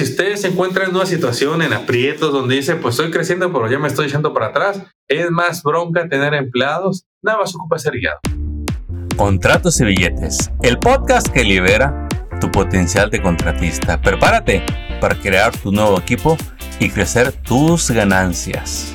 si usted se encuentra en una situación en aprietos donde dice, pues estoy creciendo, pero ya me estoy echando para atrás, es más bronca tener empleados, nada más ocupa ser guiado. Contratos y billetes, el podcast que libera tu potencial de contratista. Prepárate para crear tu nuevo equipo y crecer tus ganancias.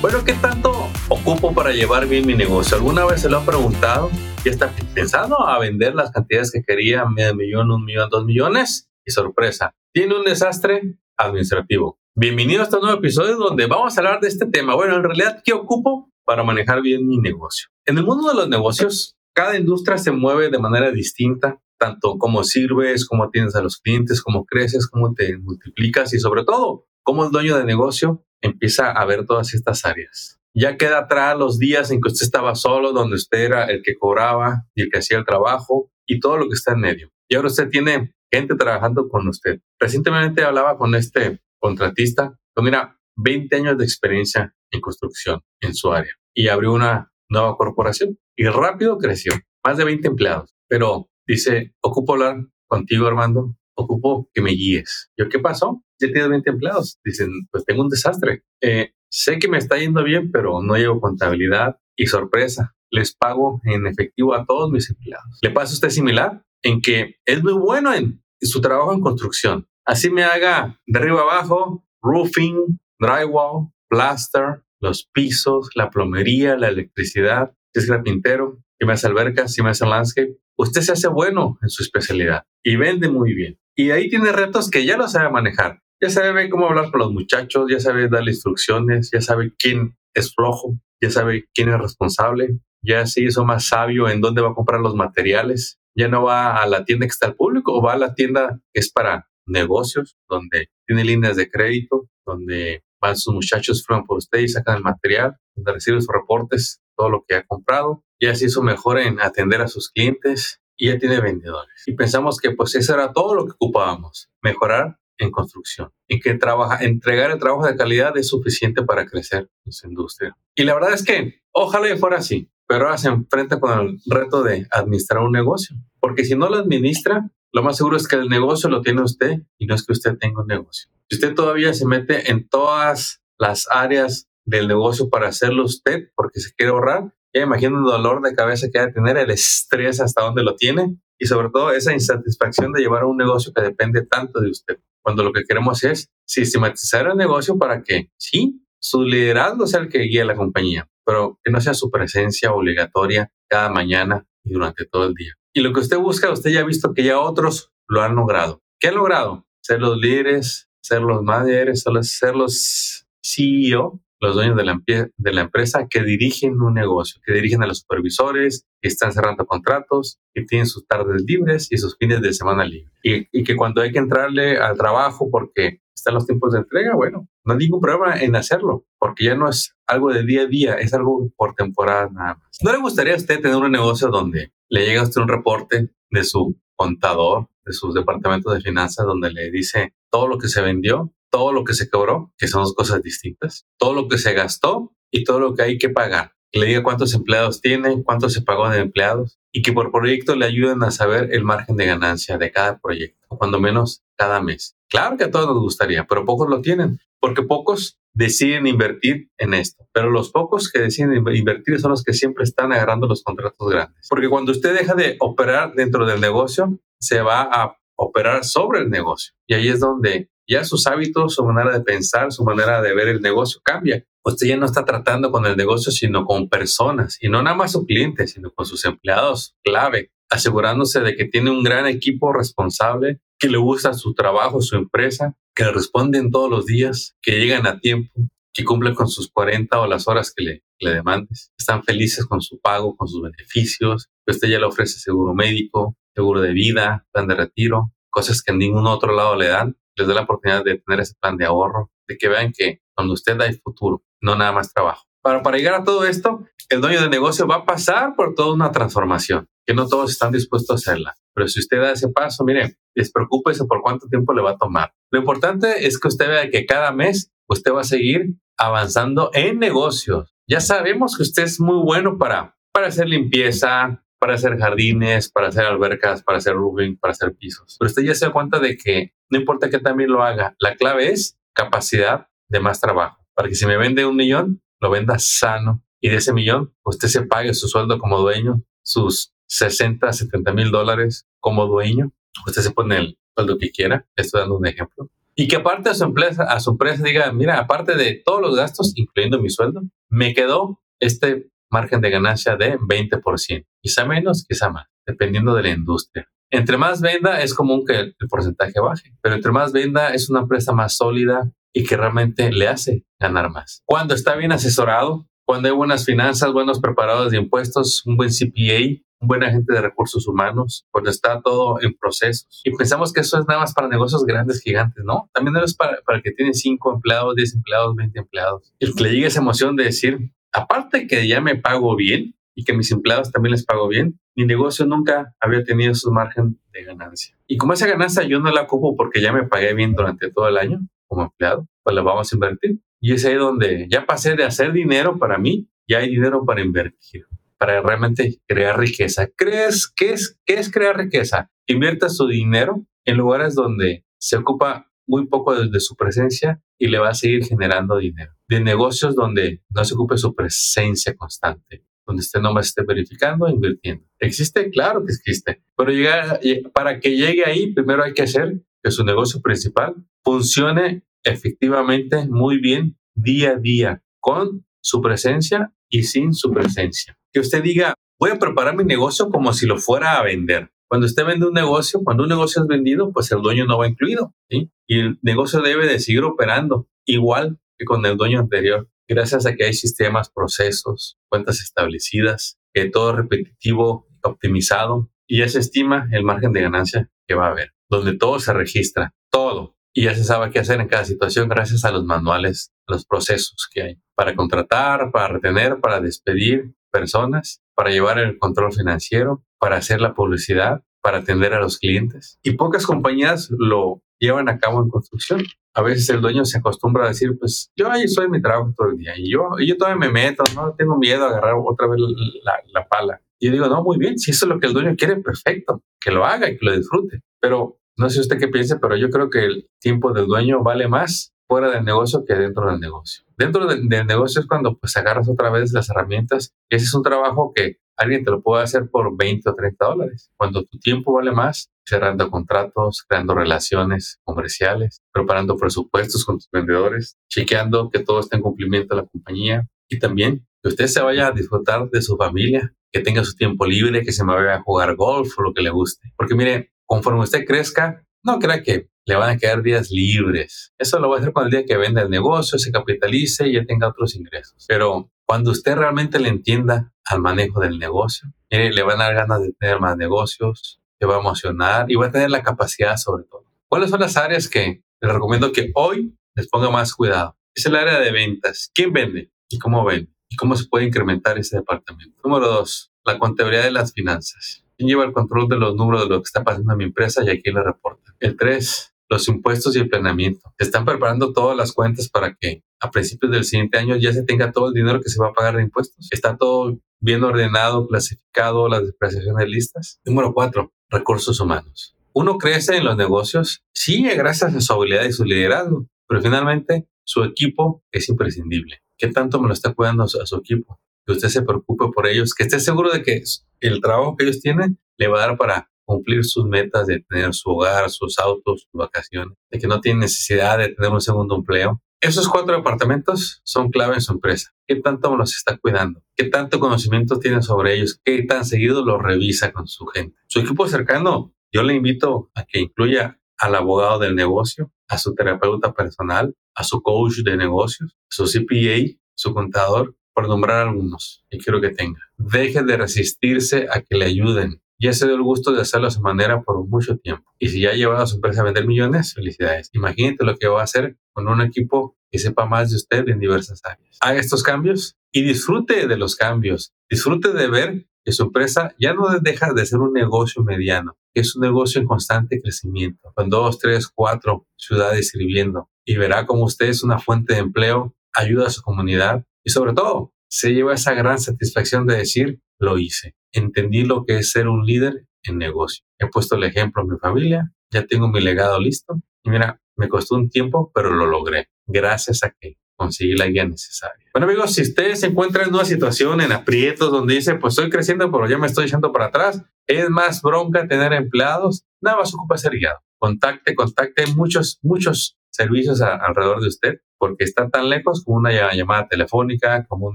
Bueno, ¿qué tanto ocupo para llevar bien mi negocio? ¿Alguna vez se lo han preguntado? ¿Ya está pensando a vender las cantidades que quería, medio millón, un millón, dos millones? Y sorpresa, tiene un desastre administrativo. Bienvenido a este nuevo episodio donde vamos a hablar de este tema. Bueno, en realidad, ¿qué ocupo para manejar bien mi negocio? En el mundo de los negocios, cada industria se mueve de manera distinta, tanto cómo sirves, cómo atiendes a los clientes, cómo creces, cómo te multiplicas y sobre todo, cómo el dueño de negocio empieza a ver todas estas áreas. Ya queda atrás los días en que usted estaba solo, donde usted era el que cobraba y el que hacía el trabajo y todo lo que está en medio. Y ahora usted tiene gente trabajando con usted. Recientemente hablaba con este contratista, con mira, 20 años de experiencia en construcción en su área y abrió una nueva corporación y rápido creció, más de 20 empleados. Pero dice, ocupo hablar contigo, Armando, ocupo que me guíes. Yo, ¿qué pasó? Ya tienes 20 empleados. Dicen, pues tengo un desastre. Eh, sé que me está yendo bien, pero no llevo contabilidad y sorpresa. Les pago en efectivo a todos mis empleados. ¿Le pasa a usted similar? En que es muy bueno en su trabajo en construcción. Así me haga de arriba abajo, roofing, drywall, plaster, los pisos, la plomería, la electricidad, si es carpintero, si me hace albercas, si me hace landscape. Usted se hace bueno en su especialidad y vende muy bien. Y ahí tiene retos que ya lo sabe manejar. Ya sabe cómo hablar con los muchachos, ya sabe darle instrucciones, ya sabe quién es flojo, ya sabe quién es responsable, ya se hizo más sabio en dónde va a comprar los materiales. Ya no va a la tienda que está al público o va a la tienda que es para negocios, donde tiene líneas de crédito, donde van sus muchachos, firman por usted y sacan el material, donde recibe sus reportes, todo lo que ha comprado. Ya se hizo mejor en atender a sus clientes, y ya tiene vendedores. Y pensamos que pues eso era todo lo que ocupábamos, mejorar en construcción, y que trabaja, entregar el trabajo de calidad es suficiente para crecer su industria. Y la verdad es que ojalá y fuera así, pero ahora se enfrenta con el reto de administrar un negocio, porque si no lo administra, lo más seguro es que el negocio lo tiene usted y no es que usted tenga un negocio. Si usted todavía se mete en todas las áreas del negocio para hacerlo usted porque se quiere ahorrar, ya el dolor de cabeza que hay de tener, el estrés hasta donde lo tiene y sobre todo esa insatisfacción de llevar un negocio que depende tanto de usted. Cuando lo que queremos es sistematizar el negocio para que, sí, su liderazgo sea el que guíe a la compañía, pero que no sea su presencia obligatoria cada mañana y durante todo el día. Y lo que usted busca, usted ya ha visto que ya otros lo han logrado. ¿Qué han logrado? Ser los líderes, ser los managers, ser los CEO los dueños de la, empresa que dirigen un negocio, que dirigen a los supervisores, que están cerrando contratos, que tienen sus tardes libres y sus fines de semana libres. Y, que cuando hay que entrarle al trabajo porque están los tiempos de entrega, bueno, no hay ningún problema en hacerlo, porque ya no es algo de día a día, es algo por temporada nada más. ¿No le gustaría a usted tener un negocio donde le llega a usted un reporte de su contador, de sus departamentos de finanzas, donde le dice todo lo que se vendió, todo lo que se cobró, que son dos cosas distintas, todo lo que se gastó y todo lo que hay que pagar. Que le diga cuántos empleados tiene, cuánto se pagó de empleados y que por proyecto le ayuden a saber el margen de ganancia de cada proyecto, cuando menos cada mes. Claro que a todos nos gustaría, pero pocos lo tienen, porque pocos deciden invertir en esto, pero los pocos que deciden invertir son los que siempre están agarrando los contratos grandes. Porque cuando usted deja de operar dentro del negocio, se va a operar sobre el negocio. Y ahí es donde ya sus hábitos, su manera de pensar, su manera de ver el negocio cambia. Usted ya no está tratando con el negocio, sino con personas, y no nada más sus clientes, sino con sus empleados clave, asegurándose de que tiene un gran equipo responsable, que le gusta su trabajo, su empresa, que le responden todos los días, que llegan a tiempo, que cumplen con sus 40 o las horas que le, le demandes. Están felices con su pago, con sus beneficios. Usted ya le ofrece seguro médico, seguro de vida, plan de retiro, cosas que en ningún otro lado le dan les da la oportunidad de tener ese plan de ahorro, de que vean que cuando usted el futuro, no nada más trabajo. Para, para llegar a todo esto, el dueño de negocio va a pasar por toda una transformación, que no todos están dispuestos a hacerla. Pero si usted da ese paso, mire, despreocúpese por cuánto tiempo le va a tomar. Lo importante es que usted vea que cada mes usted va a seguir avanzando en negocios. Ya sabemos que usted es muy bueno para, para hacer limpieza, para hacer jardines, para hacer albercas, para hacer roofing, para hacer pisos. Pero usted ya se da cuenta de que no importa que también lo haga, la clave es capacidad de más trabajo. Para que si me vende un millón, lo venda sano y de ese millón usted se pague su sueldo como dueño, sus 60, 70 mil dólares como dueño. Usted se pone el sueldo que quiera. Estoy dando un ejemplo. Y que aparte a su empresa, a su empresa diga, mira, aparte de todos los gastos, incluyendo mi sueldo, me quedó este margen de ganancia de 20%, quizá menos, quizá más, dependiendo de la industria. Entre más venda es común que el, porcentaje baje, pero entre más venda es una empresa más sólida y que realmente le hace ganar más. Cuando está bien asesorado, cuando hay buenas finanzas, buenos preparados de impuestos, un buen CPA, un buen agente de recursos humanos, cuando está todo en procesos. Y pensamos que eso es nada más para negocios grandes, gigantes, ¿no? También es para, para el que tiene 5 empleados, 10 empleados, 20 empleados. El que le llegue esa emoción de decir, aparte que ya me pago bien y que mis empleados también les pago bien, mi negocio nunca había tenido su margen de ganancia. Y como esa ganancia yo no la ocupo porque ya me pagué bien durante todo el año como empleado, pues la vamos a invertir. Y es ahí donde ya pasé de hacer dinero para mí, ya hay dinero para invertir, para realmente crear riqueza. ¿Crees qué es, qué es crear riqueza? Invierta su dinero en lugares donde se ocupa muy poco de, su presencia y le va a seguir generando dinero. De negocios donde no se ocupe su presencia constante, donde usted no más esté verificando e invirtiendo. ¿Existe? Claro que existe. Pero llegar, para que llegue ahí, primero hay que hacer que su negocio principal funcione efectivamente muy bien día a día, con su presencia y sin su presencia. Que usted diga, voy a preparar mi negocio como si lo fuera a vender. Cuando usted vende un negocio, cuando un negocio es vendido, pues el dueño no va incluido. ¿sí? Y el negocio debe de seguir operando igual que con el dueño anterior, gracias a que hay sistemas, procesos, cuentas establecidas, que todo repetitivo, optimizado, y ya se estima el margen de ganancia que va a haber, donde todo se registra, todo. Y ya se sabe qué hacer en cada situación gracias a los manuales, los procesos que hay para contratar, para retener, para despedir personas, para llevar el control financiero, para hacer la publicidad, para atender a los clientes. Y pocas compañías lo llevan a cabo en construcción. A veces el dueño se acostumbra a decir, pues yo ahí soy mi trabajo todo el día y yo, yo todavía me meto, no tengo miedo a agarrar otra vez la, la pala. Y yo digo, no, muy bien, si eso es lo que el dueño quiere, perfecto, que lo haga y que lo disfrute. Pero no sé usted qué piensa, pero yo creo que el tiempo del dueño vale más fuera del negocio que dentro del negocio. Dentro del negocio es cuando pues agarras otra vez las herramientas ese es un trabajo que alguien te lo puede hacer por 20 o 30 dólares. Cuando tu tiempo vale más, cerrando contratos, creando relaciones comerciales, preparando presupuestos con tus vendedores, chequeando que todo esté en cumplimiento de la compañía y también que usted se vaya a disfrutar de su familia, que tenga su tiempo libre, que se vaya a jugar golf o lo que le guste. Porque mire, conforme usted crezca, no crea que le van a quedar días libres. Eso lo va a hacer cuando el día que venda el negocio, se capitalice y ya tenga otros ingresos. Pero cuando usted realmente le entienda al manejo del negocio, le van a dar ganas de tener más negocios, se va a emocionar y va a tener la capacidad sobre todo. ¿Cuáles son las áreas que les recomiendo que hoy les ponga más cuidado? Es el área de ventas. ¿Quién vende y cómo vende? ¿Y cómo se puede incrementar ese departamento? Número dos, la contabilidad de las finanzas. ¿Quién lleva el control de los números de lo que está pasando en mi empresa y aquí le reporta? El tres, los impuestos y el planeamiento. Están preparando todas las cuentas para que a principios del siguiente año ya se tenga todo el dinero que se va a pagar de impuestos. Está todo bien ordenado, clasificado, las depreciaciones listas. Número cuatro, recursos humanos. Uno crece en los negocios, sí, gracias a su habilidad y su liderazgo, pero finalmente su equipo es imprescindible. ¿Qué tanto me lo está cuidando a su equipo? Que usted se preocupe por ellos, que esté seguro de que el trabajo que ellos tienen le va a dar para cumplir sus metas de tener su hogar, sus autos, sus vacaciones, de que no tiene necesidad de tener un segundo empleo. Esos cuatro departamentos son clave en su empresa. ¿Qué tanto los está cuidando? ¿Qué tanto conocimiento tiene sobre ellos? ¿Qué tan seguido los revisa con su gente? Su equipo cercano, yo le invito a que incluya al abogado del negocio, a su terapeuta personal, a su coach de negocios, a su CPA, su contador, por nombrar algunos y quiero que tenga. Deje de resistirse a que le ayuden ya se dio el gusto de hacerlo a su manera por mucho tiempo. Y si ya ha llevado a su empresa a vender millones, felicidades. Imagínate lo que va a hacer con un equipo que sepa más de usted en diversas áreas. Haga estos cambios y disfrute de los cambios. Disfrute de ver que su empresa ya no deja de ser un negocio mediano, que es un negocio en constante crecimiento, con dos, tres, cuatro ciudades sirviendo. Y verá cómo usted es una fuente de empleo, ayuda a su comunidad y sobre todo se lleva esa gran satisfacción de decir, lo hice. Entendí lo que es ser un líder en negocio. He puesto el ejemplo en mi familia, ya tengo mi legado listo y mira, me costó un tiempo, pero lo logré gracias a que conseguí la guía necesaria. Bueno amigos, si ustedes se encuentran en una situación en aprietos donde dice, pues estoy creciendo, pero ya me estoy echando para atrás, es más bronca tener empleados, nada más ocupa ser guiado. Contacte, contacte muchos, muchos servicios alrededor de usted, porque está tan lejos como una llamada telefónica, como un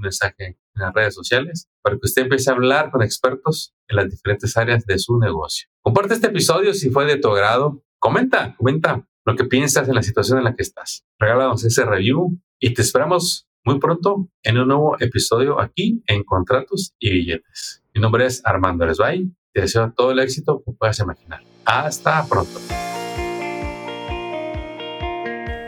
mensaje en las redes sociales, para que usted empiece a hablar con expertos en las diferentes áreas de su negocio. Comparte este episodio si fue de tu agrado. Comenta, comenta lo que piensas en la situación en la que estás. Regálanos ese review y te esperamos muy pronto en un nuevo episodio aquí en Contratos y Billetes. Mi nombre es Armando Lesbay. Te deseo todo el éxito que puedas imaginar. Hasta pronto.